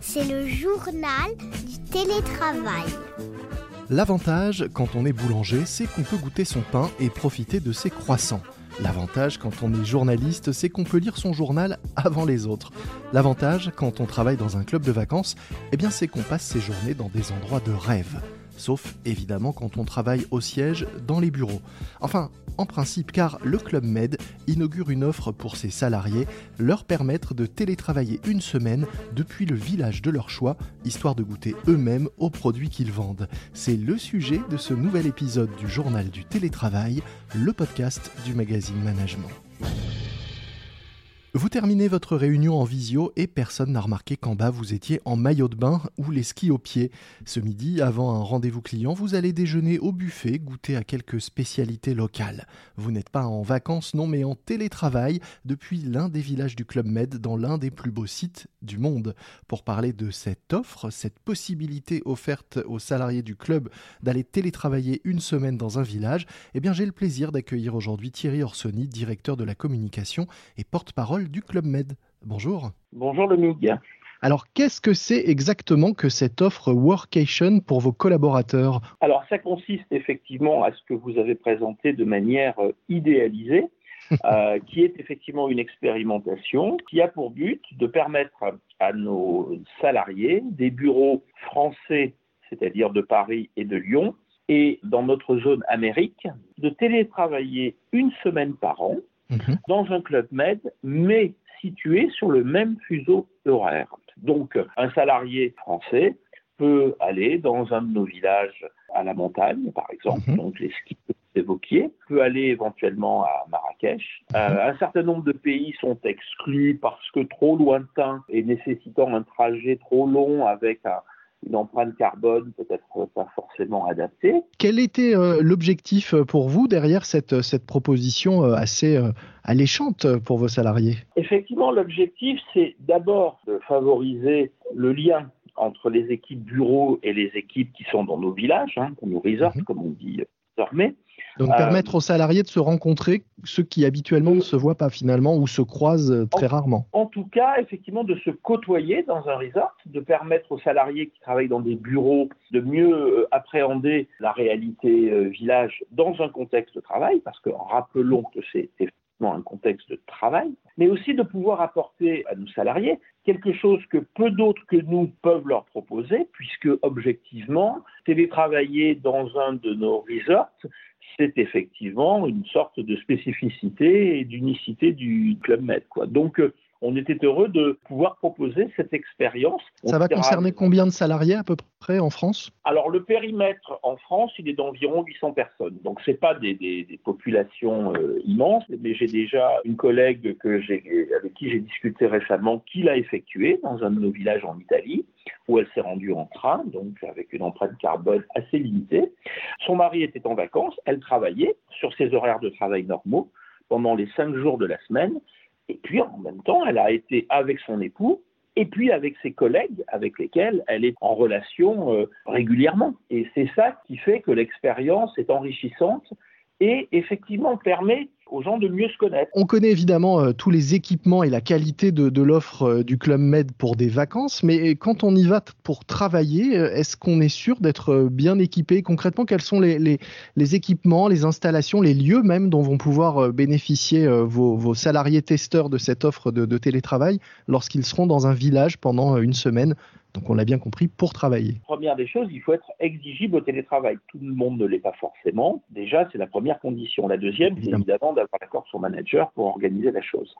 C'est le journal du télétravail. L'avantage quand on est boulanger, c'est qu'on peut goûter son pain et profiter de ses croissants. L'avantage quand on est journaliste, c'est qu'on peut lire son journal avant les autres. L'avantage quand on travaille dans un club de vacances, eh bien c'est qu'on passe ses journées dans des endroits de rêve sauf évidemment quand on travaille au siège dans les bureaux. Enfin, en principe, car le Club Med inaugure une offre pour ses salariés, leur permettre de télétravailler une semaine depuis le village de leur choix, histoire de goûter eux-mêmes aux produits qu'ils vendent. C'est le sujet de ce nouvel épisode du journal du télétravail, le podcast du magazine Management. Vous terminez votre réunion en visio et personne n'a remarqué qu'en bas vous étiez en maillot de bain ou les skis aux pieds. Ce midi, avant un rendez-vous client, vous allez déjeuner au buffet, goûter à quelques spécialités locales. Vous n'êtes pas en vacances, non, mais en télétravail depuis l'un des villages du Club Med dans l'un des plus beaux sites du monde. Pour parler de cette offre, cette possibilité offerte aux salariés du club d'aller télétravailler une semaine dans un village, eh bien j'ai le plaisir d'accueillir aujourd'hui Thierry Orsoni, directeur de la communication et porte-parole du Club Med. Bonjour. Bonjour Dominique. Alors, qu'est-ce que c'est exactement que cette offre Workation pour vos collaborateurs? Alors, ça consiste effectivement à ce que vous avez présenté de manière euh, idéalisée, euh, qui est effectivement une expérimentation qui a pour but de permettre à nos salariés des bureaux français, c'est-à-dire de Paris et de Lyon, et dans notre zone Amérique, de télétravailler une semaine par an Mhm. dans un club med, mais situé sur le même fuseau horaire. Donc, un salarié français peut aller dans un de nos villages à la montagne, par exemple, mhm. donc les skis que vous évoquiez, peut aller éventuellement à Marrakech. Mhm. Euh, un certain nombre de pays sont exclus parce que trop lointains et nécessitant un trajet trop long avec un, une empreinte carbone peut-être pas forcément adaptée. Quel était euh, l'objectif euh, pour vous derrière cette, euh, cette proposition assez alléchante pour vos salariés? Effectivement, l'objectif, c'est d'abord de favoriser le lien entre les équipes bureaux et les équipes qui sont dans nos villages, hein, nos resorts, mhm. comme on dit désormais, donc euh, permettre aux salariés de se rencontrer, ceux qui habituellement ne se voient pas finalement ou se croisent euh, très rarement. En tout cas, effectivement, de se côtoyer dans un resort, de permettre aux salariés qui travaillent dans des bureaux de mieux euh, appréhender la réalité village dans un contexte de travail, parce que rappelons que c'est un contexte de travail, mais aussi de pouvoir apporter à nos salariés quelque chose que peu d'autres que nous peuvent leur proposer, puisque objectivement, télétravailler dans un de nos resorts, c'est effectivement une sorte de spécificité et d'unicité du Club Med. Quoi. Donc, euh, on était heureux de pouvoir proposer cette expérience. Ça va concerner combien de salariés à peu près en France? Alors le périmètre en France, il est d'environ 800 personnes. Donc ce n'est pas des, populations euh, immenses, mais j'ai déjà une collègue que avec qui j'ai discuté récemment qui l'a effectué dans un de nos villages en Italie où elle s'est rendue en train, donc avec une empreinte carbone assez limitée. Son mari était en vacances, elle travaillait sur ses horaires de travail normaux pendant les cinq jours de la semaine et puis en même temps, elle a été avec son époux et puis avec ses collègues avec lesquels elle est en relation euh, régulièrement. Et c'est ça qui fait que l'expérience est enrichissante et effectivement permet aux gens de mieux se connaître. On connaît évidemment euh, tous les équipements et la qualité de, l'offre euh, du Club Med pour des vacances, mais quand on y va pour travailler, euh, est-ce qu'on est sûr d'être bien équipé? Concrètement, quels sont les, équipements, les installations, les lieux même dont vont pouvoir bénéficier vos, salariés testeurs de cette offre de télétravail lorsqu'ils seront dans un village pendant une semaine donc on l'a bien compris, pour travailler. Première des choses, il faut être exigible au télétravail. Tout le monde ne l'est pas forcément. Déjà, c'est la première condition. La deuxième, c'est évidemment d'avoir l'accord de son manager pour organiser la chose.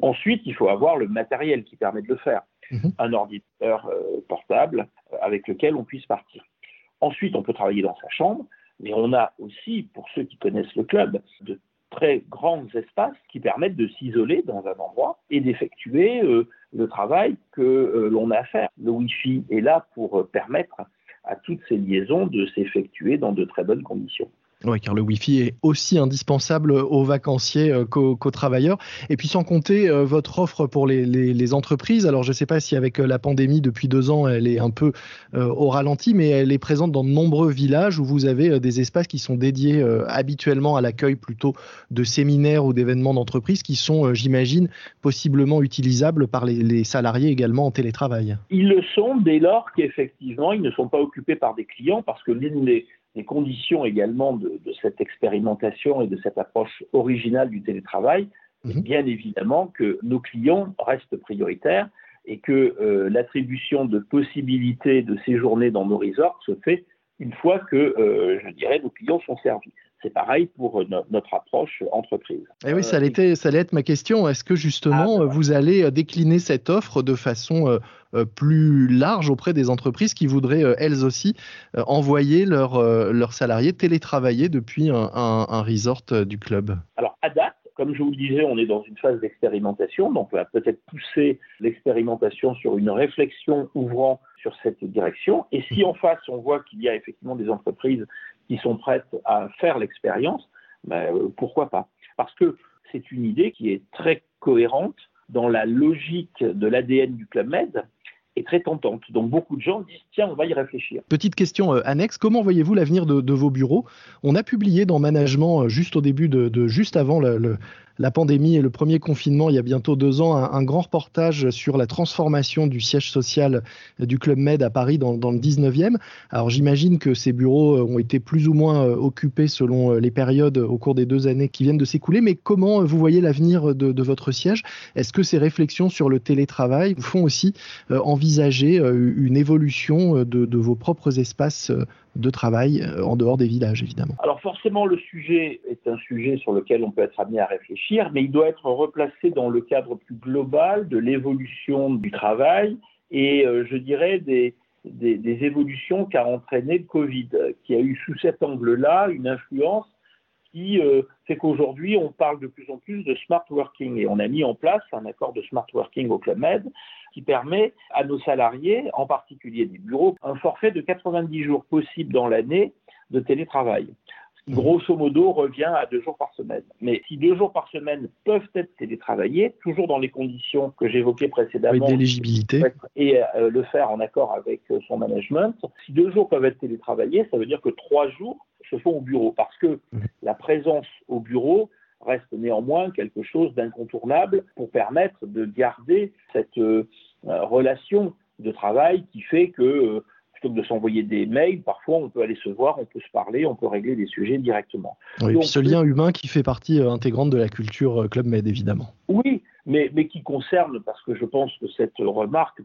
Ensuite, il faut avoir le matériel qui permet de le faire. Mhm. Un ordinateur euh, portable euh, avec lequel on puisse partir. Ensuite, on peut travailler dans sa chambre, mais on a aussi, pour ceux qui connaissent le club, de très grands espaces qui permettent de s'isoler dans un endroit et d'effectuer euh, le travail que euh, l'on a à faire. Le Wi-Fi est là pour euh, permettre à toutes ces liaisons de s'effectuer dans de très bonnes conditions. Oui, car le Wi-Fi est aussi indispensable aux vacanciers euh, qu'aux travailleurs. Et puis sans compter euh, votre offre pour les, entreprises. Alors je ne sais pas si avec euh, la pandémie depuis deux ans, elle est un peu au ralenti, mais elle est présente dans de nombreux villages où vous avez des espaces qui sont dédiés habituellement à l'accueil plutôt de séminaires ou d'événements d'entreprise qui sont, j'imagine, possiblement utilisables par les, salariés également en télétravail. Ils le sont dès lors qu'effectivement, ils ne sont pas occupés par des clients parce que l'une des les conditions également de, cette expérimentation et de cette approche originale du télétravail, mhm. bien évidemment que nos clients restent prioritaires et que euh, l'attribution de possibilités de séjourner dans nos resorts se fait une fois que, euh, je dirais, nos clients sont servis. C'est pareil pour notre approche entreprise. Et eh oui, ça allait, être, ça allait être ma question. Est-ce que justement, ah, vous allez décliner cette offre de façon euh, plus large auprès des entreprises qui voudraient euh, elles aussi euh, envoyer leurs salariés télétravailler depuis un, un resort du club? Alors, à date, comme je vous le disais, on est dans une phase d'expérimentation, donc on va peut-être pousser l'expérimentation sur une réflexion ouvrant sur cette direction. Et si en face, on voit qu'il y a effectivement des entreprises qui sont prêtes à faire l'expérience, ben, pourquoi pas? Parce que c'est une idée qui est très cohérente dans la logique de l'ADN du Club Med, est très tentante. Donc beaucoup de gens disent tiens, on va y réfléchir. Petite question euh, annexe, comment voyez-vous l'avenir de, vos bureaux? On a publié dans Management, euh, juste au début de, juste avant le, la pandémie et le premier confinement, il y a bientôt deux ans, un, grand reportage sur la transformation du siège social du Club Med à Paris dans, le 19e. Alors j'imagine que ces bureaux ont été plus ou moins euh, occupés selon euh, les périodes au cours des deux années qui viennent de s'écouler, mais comment vous voyez l'avenir de, votre siège? Est-ce que ces réflexions sur le télétravail vous font aussi euh, envisager une évolution de vos propres espaces de travail euh, en dehors des villages, évidemment. Alors forcément, le sujet est un sujet sur lequel on peut être amené à réfléchir, mais il doit être replacé dans le cadre plus global de l'évolution du travail et, euh, je dirais, des, des, évolutions qu'a entraîné le Covid, qui a eu sous cet angle-là une influence qui euh, fait qu'aujourd'hui, on parle de plus en plus de smart working. Et on a mis en place un accord de smart working au Club Med qui permet à nos salariés, en particulier des bureaux, un forfait de 90 jours possibles dans l'année de télétravail. Ce qui, grosso modo, revient à deux jours par semaine. Mais si deux jours par semaine peuvent être télétravaillés, toujours dans les conditions que j'évoquais précédemment, d'éligibilité, et euh, le faire en accord avec euh, son management, si deux jours peuvent être télétravaillés, ça veut dire que trois jours se font au bureau, parce que la présence au bureau reste néanmoins quelque chose d'incontournable pour permettre de garder cette euh, relation de travail qui fait que euh, plutôt que de s'envoyer des mails, parfois on peut aller se voir, on peut se parler, on peut régler des sujets directement. Oui, ce lien humain qui fait partie euh, intégrante de la culture Club Med, évidemment. Oui, mais, mais qui concerne, parce que je pense que cette remarque,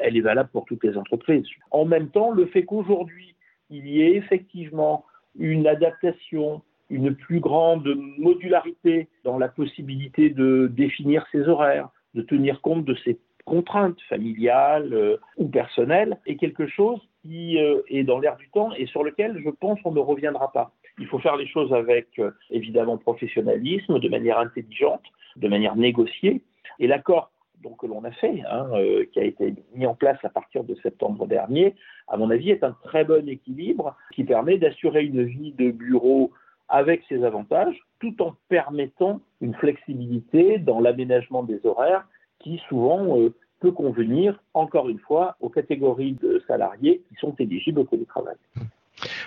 elle est valable pour toutes les entreprises. En même temps, le fait qu'aujourd'hui, il y ait effectivement une adaptation une plus grande modularité dans la possibilité de définir ses horaires, de tenir compte de ses contraintes familiales euh, ou personnelles, est quelque chose qui euh, est dans l'air du temps et sur lequel je pense on ne reviendra pas. Il faut faire les choses avec euh, évidemment professionnalisme, de manière intelligente, de manière négociée. Et l'accord donc, que l'on a fait, hein, qui a été mis en place à partir de septembre dernier, à mon avis, est un très bon équilibre qui permet d'assurer une vie de bureau avec ses avantages, tout en permettant une flexibilité dans l'aménagement des horaires qui souvent euh, peut convenir, encore une fois, aux catégories de salariés qui sont éligibles au télétravail.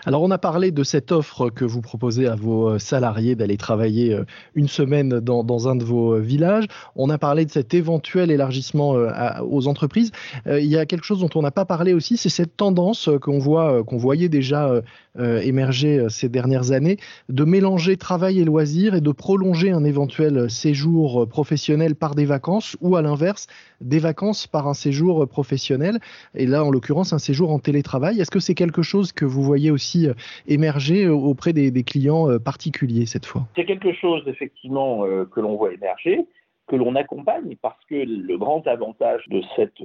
Alors on a parlé de cette offre que vous proposez à vos euh, salariés d'aller travailler euh, une semaine dans, un de vos euh, villages. On a parlé de cet éventuel élargissement aux entreprises. Il y a quelque chose dont on n'a pas parlé aussi, c'est cette tendance qu'on qu'on voyait déjà émerger ces dernières années, de mélanger travail et loisirs et de prolonger un éventuel séjour professionnel par des vacances ou à l'inverse des vacances par un séjour professionnel. Et là, en l'occurrence, un séjour en télétravail. Est-ce que c'est quelque chose que vous voyez aussi euh, émerger euh, auprès des, clients euh, particuliers cette fois? C'est quelque chose effectivement que l'on voit émerger, que l'on accompagne parce que le grand avantage de cette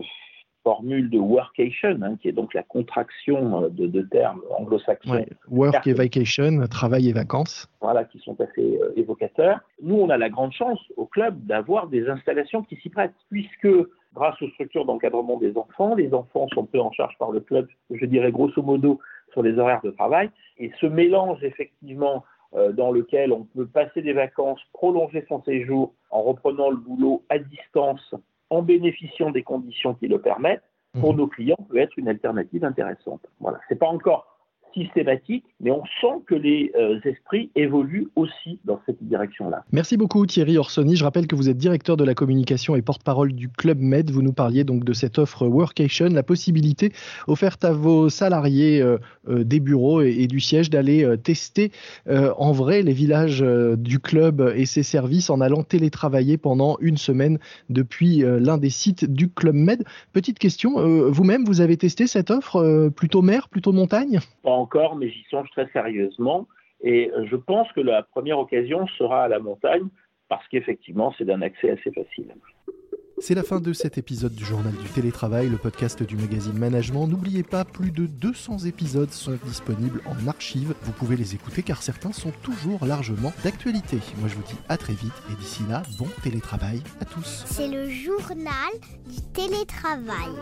formule de workation, hein, qui est donc la contraction de deux termes anglo-saxons. work et vacation, travail et vacances. Voilà, qui sont assez évocateurs. Nous, on a la grande chance au club d'avoir des installations qui s'y prêtent, puisque grâce aux structures d'encadrement des enfants, les enfants sont pris en charge par le club, je dirais grosso modo sur les horaires de travail. Et ce mélange, effectivement, euh, dans lequel on peut passer des vacances, prolonger son séjour en reprenant le boulot à distance, en bénéficiant des conditions qui le permettent, pour mmh. nos clients peut être une alternative intéressante. Voilà, c'est pas encore systématique, mais on sent que les euh, esprits évoluent aussi dans cette direction-là. Merci beaucoup Thierry Orsoni. Je rappelle que vous êtes directeur de la communication et porte-parole du Club Med. Vous nous parliez donc de cette offre Workation, la possibilité offerte à vos salariés euh, euh, des bureaux et, du siège d'aller tester en vrai les villages du club et ses services en allant télétravailler pendant une semaine depuis l'un des sites du Club Med. Petite question, vous-même, vous avez testé cette offre plutôt mer, plutôt montagne? Encore, mais j'y songe très sérieusement. Et je pense que la première occasion sera à la montagne, parce qu'effectivement, c'est d'un accès assez facile. C'est la fin de cet épisode du Journal du Télétravail, le podcast du magazine Management. N'oubliez pas, plus de 200 épisodes sont disponibles en archive. Vous pouvez les écouter car certains sont toujours largement d'actualité. Moi je vous dis à très vite et d'ici là, bon télétravail à tous. C'est le journal du télétravail.